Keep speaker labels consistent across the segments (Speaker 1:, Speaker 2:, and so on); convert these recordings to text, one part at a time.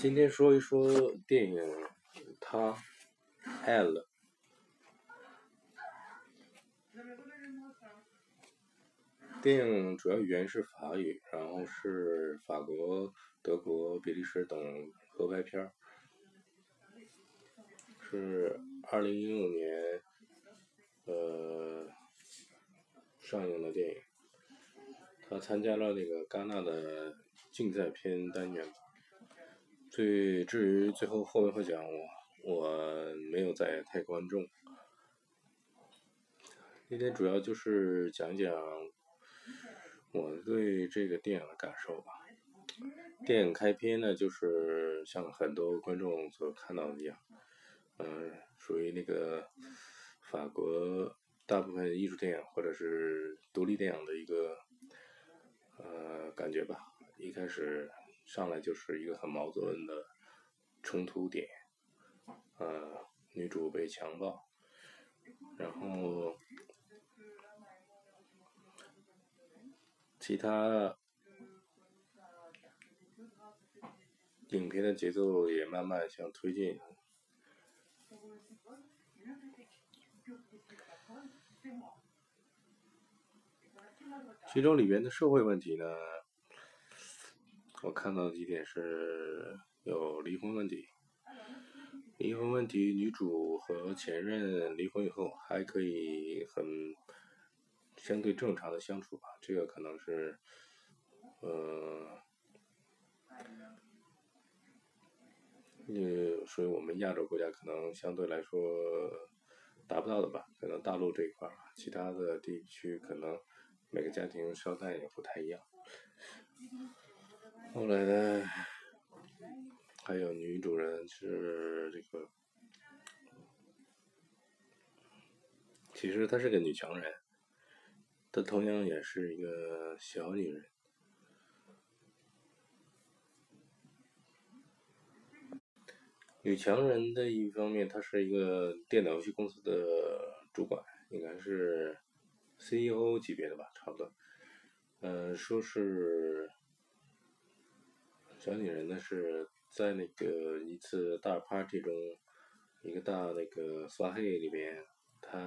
Speaker 1: 今天说一说电影《他》爱了。电影主要语言是法语，然后是法国、德国、比利时等合拍片儿，是二零一六年呃上映的电影。他参加了那个戛纳的竞赛片单元。对至于最后后面会讲我我没有在太关注。今天主要就是讲讲。我对这个电影的感受吧，电影开篇呢，就是像很多观众所看到的一样，嗯，属于那个法国大部分艺术电影或者是独立电影的一个呃感觉吧。一开始上来就是一个很毛泽东的冲突点，呃，女主被强暴，然后。其他影片的节奏也慢慢向推进，其中里边的社会问题呢，我看到几点是有离婚问题，离婚问题，女主和前任离婚以后还可以很。相对正常的相处吧，这个可能是，呃，呃，属于我们亚洲国家可能相对来说达不到的吧，可能大陆这一块儿，其他的地区可能每个家庭烧炭也不太一样。后来呢，还有女主人是这个，其实她是个女强人。她同样也是一个小女人。女强人的一方面，她是一个电脑游戏公司的主管，应该是 CEO 级别的吧，差不多。嗯，说是小女人呢，是在那个一次大 party 中，一个大那个刷黑里边，她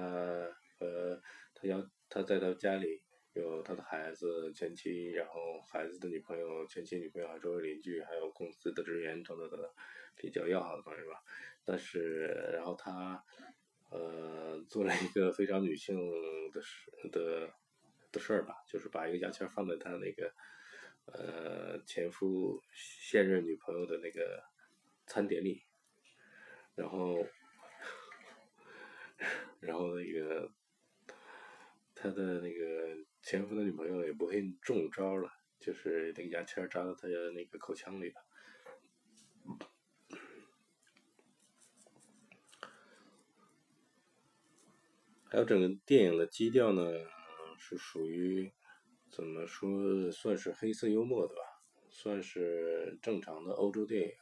Speaker 1: 呃，她要。他在他家里有他的孩子、前妻，然后孩子的女朋友、前妻女朋友，还周围邻居，还有公司的职员等等等，比较要好的朋友吧。但是，然后他呃做了一个非常女性的事的的事儿吧，就是把一个牙签放在他那个呃前夫现任女朋友的那个餐碟里，然后然后那个。他的那个前夫的女朋友也不会中招了，就是那个牙签扎到他的那个口腔里了。还有整个电影的基调呢，是属于怎么说，算是黑色幽默的吧，算是正常的欧洲电影。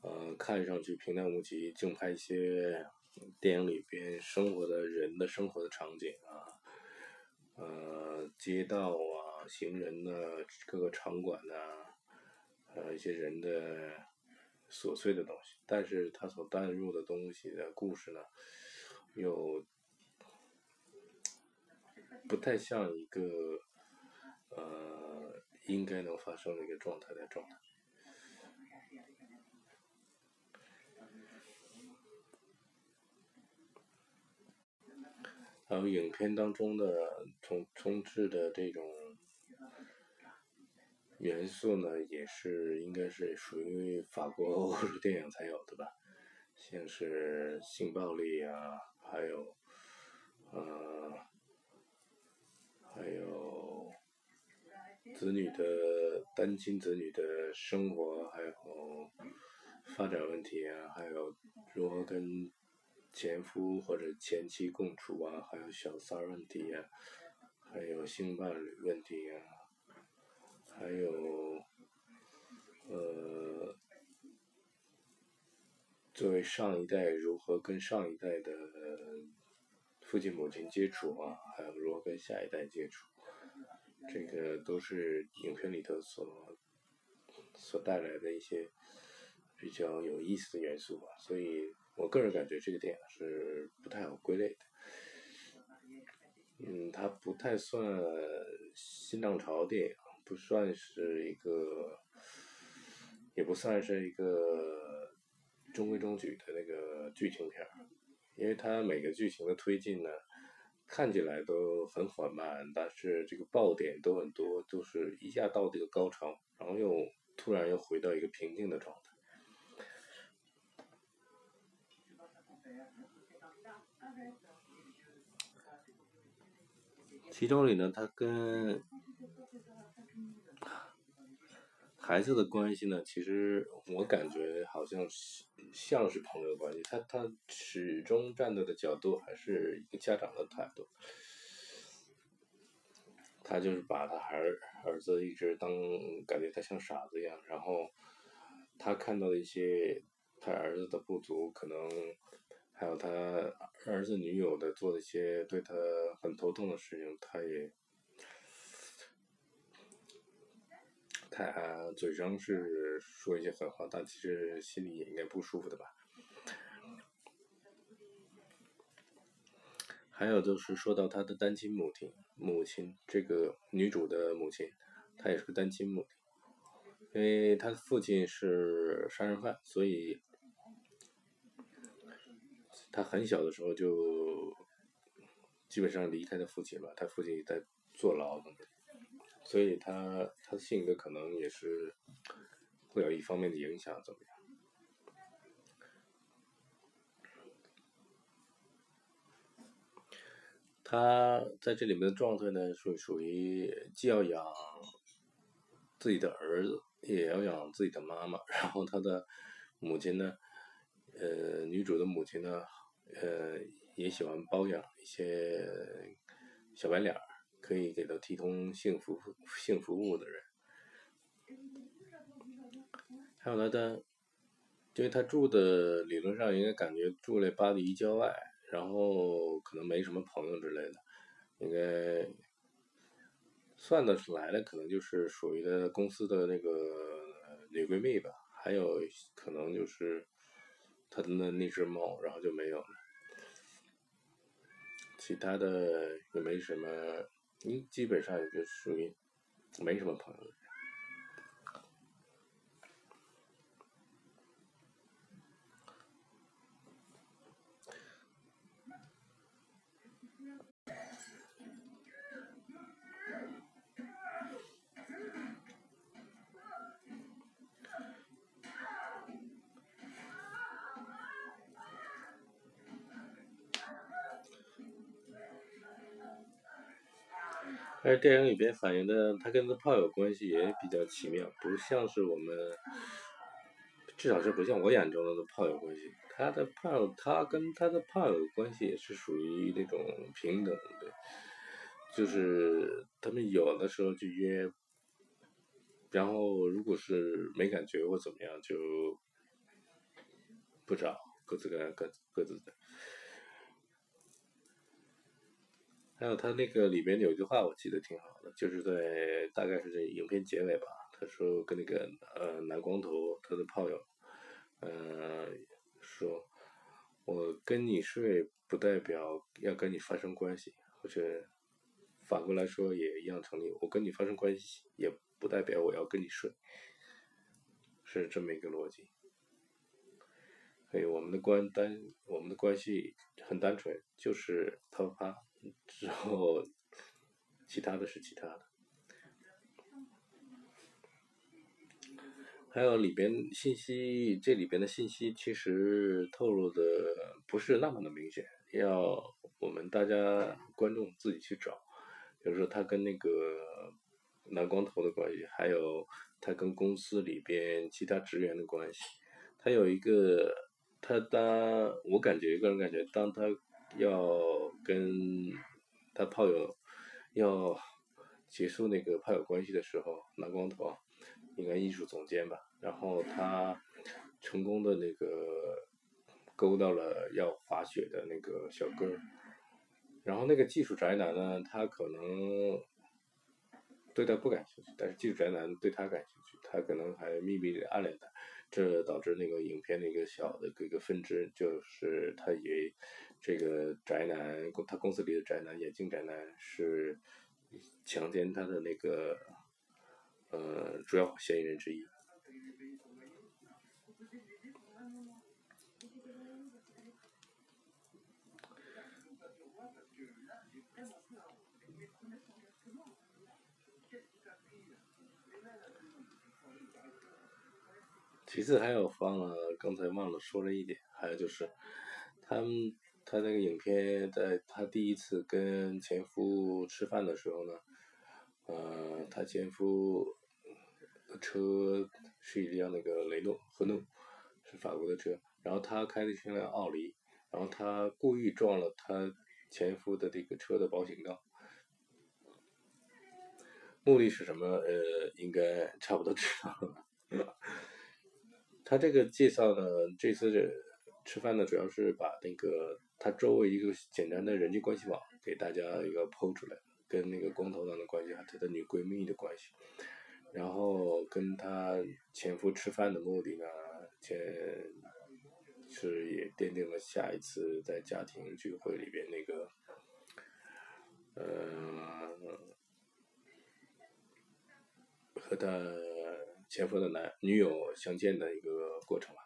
Speaker 1: 呃，看上去平淡无奇，净拍一些电影里边生活的人的生活的场景啊。呃，街道啊，行人呐，各个场馆呐，呃，一些人的琐碎的东西，但是他所带入的东西的故事呢，又不太像一个呃应该能发生的一个状态的状态。还有影片当中的充充斥的这种元素呢，也是应该是属于法国欧洲电影才有的吧，像是性暴力啊，还有呃，还有子女的单亲子女的生活，还有发展问题啊，还有如何跟。前夫或者前妻共处啊，还有小三问题呀，还有性伴侣问题呀，还有呃，作为上一代如何跟上一代的父亲母亲接触啊，还有如何跟下一代接触，这个都是影片里头所所带来的一些比较有意思的元素吧，所以我个人感觉这个电影是不太好归类的。嗯，它不太算新浪潮电影，不算是一个，也不算是一个中规中矩的那个剧情片儿，因为它每个剧情的推进呢，看起来都很缓慢，但是这个爆点都很多，都是一下到这个高潮，然后又突然又回到一个平静的状态。其中里呢，他跟孩子的关系呢，其实我感觉好像是像是朋友关系。他他始终站在的角度还是一个家长的态度。他就是把他儿儿子一直当感觉他像傻子一样，然后他看到的一些他儿子的不足，可能。还有他儿子女友的做的一些对他很头痛的事情，他也，他嘴上是说一些狠话，但其实心里也应该不舒服的吧。还有就是说到他的单亲母亲，母亲这个女主的母亲，她也是个单亲母亲，因为她的父亲是杀人犯，所以。她很小的时候就基本上离开他父亲了，她父亲在坐牢，所以他他的性格可能也是会有一方面的影响，怎么样？他在这里面的状态呢，属属于既要养自己的儿子，也要养自己的妈妈，然后他的母亲呢，呃，女主的母亲呢。呃，也喜欢包养一些小白脸儿，可以给他提供性服性服务的人。还有他的，因为他住的理论上应该感觉住在巴黎郊外，然后可能没什么朋友之类的，应该算得出来的可能就是属于他公司的那个女闺蜜吧，还有可能就是他的那只猫，然后就没有了。其他的也没什么，你基本上也就属于没什么朋友。而电影里边反映的他跟他炮友关系也比较奇妙，不像是我们，至少是不像我眼中的炮友关系。他的炮，他跟他的炮友关系也是属于那种平等的，就是他们有的时候就约，然后如果是没感觉或怎么样就不找，各自各各各自的。还有他那个里边有一句话我记得挺好的，就是在大概是这影片结尾吧，他说跟那个呃男光头他的炮友，呃说，我跟你睡不代表要跟你发生关系，或者反过来说也一样成立，我跟你发生关系也不代表我要跟你睡，是这么一个逻辑。所以我们的关单我们的关系很单纯，就是啪啪啪。之后，其他的是其他的，还有里边信息，这里边的信息其实透露的不是那么的明显，要我们大家观众自己去找。比如说他跟那个蓝光头的关系，还有他跟公司里边其他职员的关系，他有一个，他当我感觉个人感觉，当他。要跟他炮友要结束那个炮友关系的时候，蓝光头应该艺术总监吧，然后他成功的那个勾到了要滑雪的那个小哥，然后那个技术宅男呢，他可能对他不感兴趣，但是技术宅男对他感兴趣，他可能还秘密的暗恋他，这导致那个影片的一个小的一个分支，就是他以为这个宅男，他公司里的宅男，眼镜宅男是强奸他的那个呃主要嫌疑人之一。其次还有忘了，刚才忘了说了一点，还有就是，他们他那个影片在他第一次跟前夫吃饭的时候呢，呃，他前夫的车是一辆那个雷诺和诺，是法国的车，然后他开的是一辆奥迪，然后他故意撞了他前夫的这个车的保险杠，目的是什么？呃，应该差不多知道了。他这个介绍呢，这次吃饭呢，主要是把那个他周围一个简单的人际关系网给大家一个剖出来，跟那个光头男的关系，还有他的女闺蜜的关系，然后跟他前夫吃饭的目的呢，前是也奠定了下一次在家庭聚会里边那个，呃，和他。前夫的男女友相见的一个过程吧，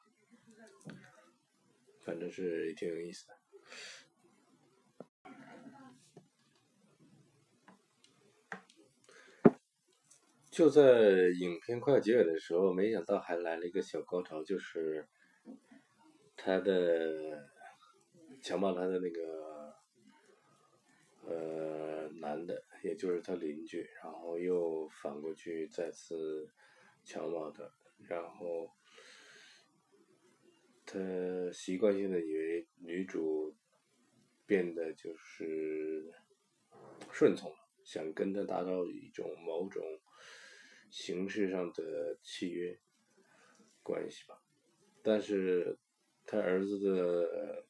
Speaker 1: 反正是挺有意思的。就在影片快要结尾的时候，没想到还来了一个小高潮，就是他的强暴他的那个呃男的，也就是他邻居，然后又反过去再次。强暴他，然后他习惯性的以为女主变得就是顺从了，想跟他达到一种某种形式上的契约关系吧，但是他儿子的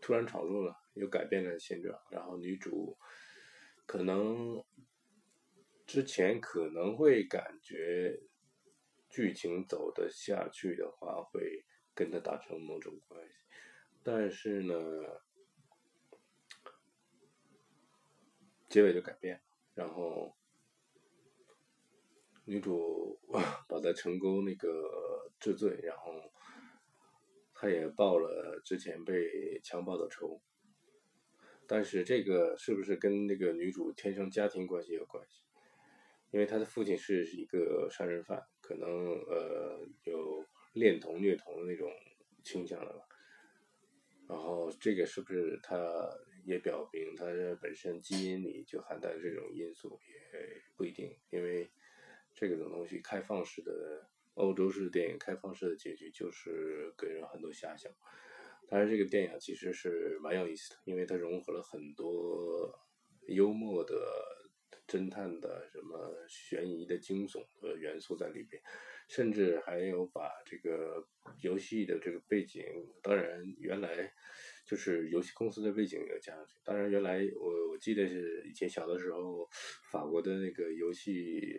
Speaker 1: 突然闯入了，又改变了现状，然后女主可能。之前可能会感觉剧情走得下去的话，会跟他达成某种关系，但是呢，结尾就改变了，然后女主 把他成功那个治罪，然后他也报了之前被强暴的仇，但是这个是不是跟那个女主天生家庭关系有关系？因为他的父亲是一个杀人犯，可能呃有恋童虐童的那种倾向了吧。然后这个是不是他也表明他本身基因里就含带这种因素，也不一定。因为这个种东西开放式的欧洲式电影开放式的结局就是给人很多遐想。当然这个电影其实是蛮有意思的，因为它融合了很多幽默的。侦探的什么悬疑的惊悚的元素在里边，甚至还有把这个游戏的这个背景，当然原来就是游戏公司的背景也加上去。当然原来我我记得是以前小的时候，法国的那个游戏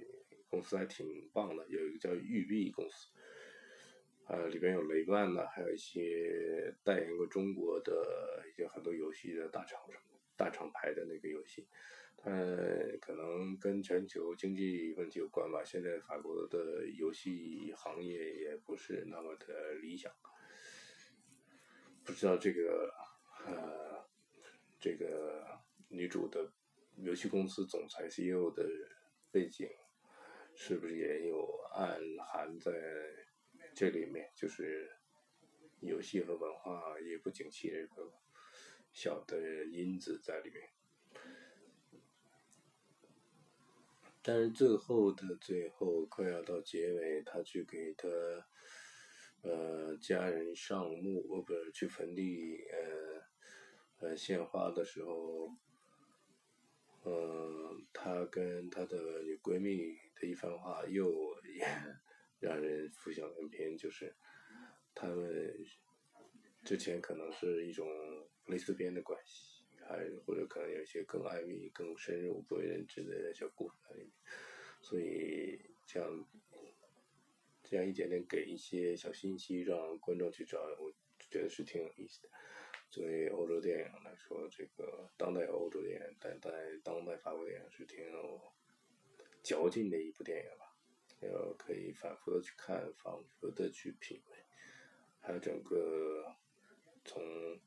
Speaker 1: 公司还挺棒的，有一个叫育碧公司，呃里边有雷曼呐，还有一些代言过中国的一些很多游戏的大厂什么大厂牌的那个游戏。呃，可能跟全球经济问题有关吧。现在法国的游戏行业也不是那么的理想，不知道这个呃，这个女主的游戏公司总裁 CEO 的背景是不是也有暗含在这里面？就是游戏和文化也不景气这个小的因子在里面。但是最后的最后，快要到结尾，他去给他呃家人上墓，哦不是去坟地呃呃献花的时候，嗯，她跟她的女闺蜜的一番话又也让人浮想联翩，就是他们之前可能是一种蕾丝边的关系。还或者可能有一些更暧昧、更深入、不为人知的小故事在里面，所以这样，这样一点点给一些小信息，让观众去找，我觉得是挺有意思的。作为欧洲电影来说，这个当代欧洲电影，但在当代法国电影是挺有嚼劲的一部电影吧，要可以反复的去看，反复的去品味，还有整个从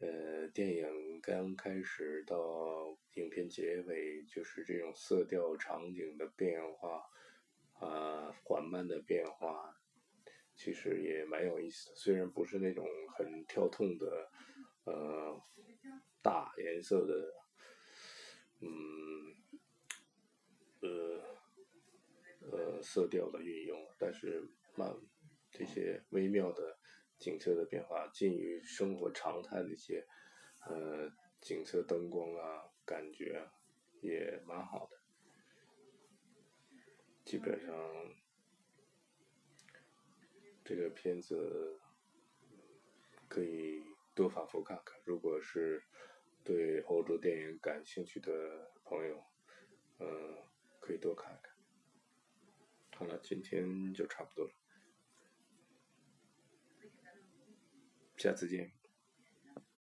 Speaker 1: 呃电影刚开始到影片结尾，就是这种色调、场景的变化啊，缓慢的变化。其实也蛮有意思的，虽然不是那种很跳痛的，呃，大颜色的，嗯，呃，呃，色调的运用，但是慢这些微妙的景色的变化，近于生活常态的一些，呃，景色、灯光啊，感觉也蛮好的，基本上。这个片子可以多反复看看，如果是对欧洲电影感兴趣的朋友，嗯，可以多看看。好了，今天就差不多了，下次见。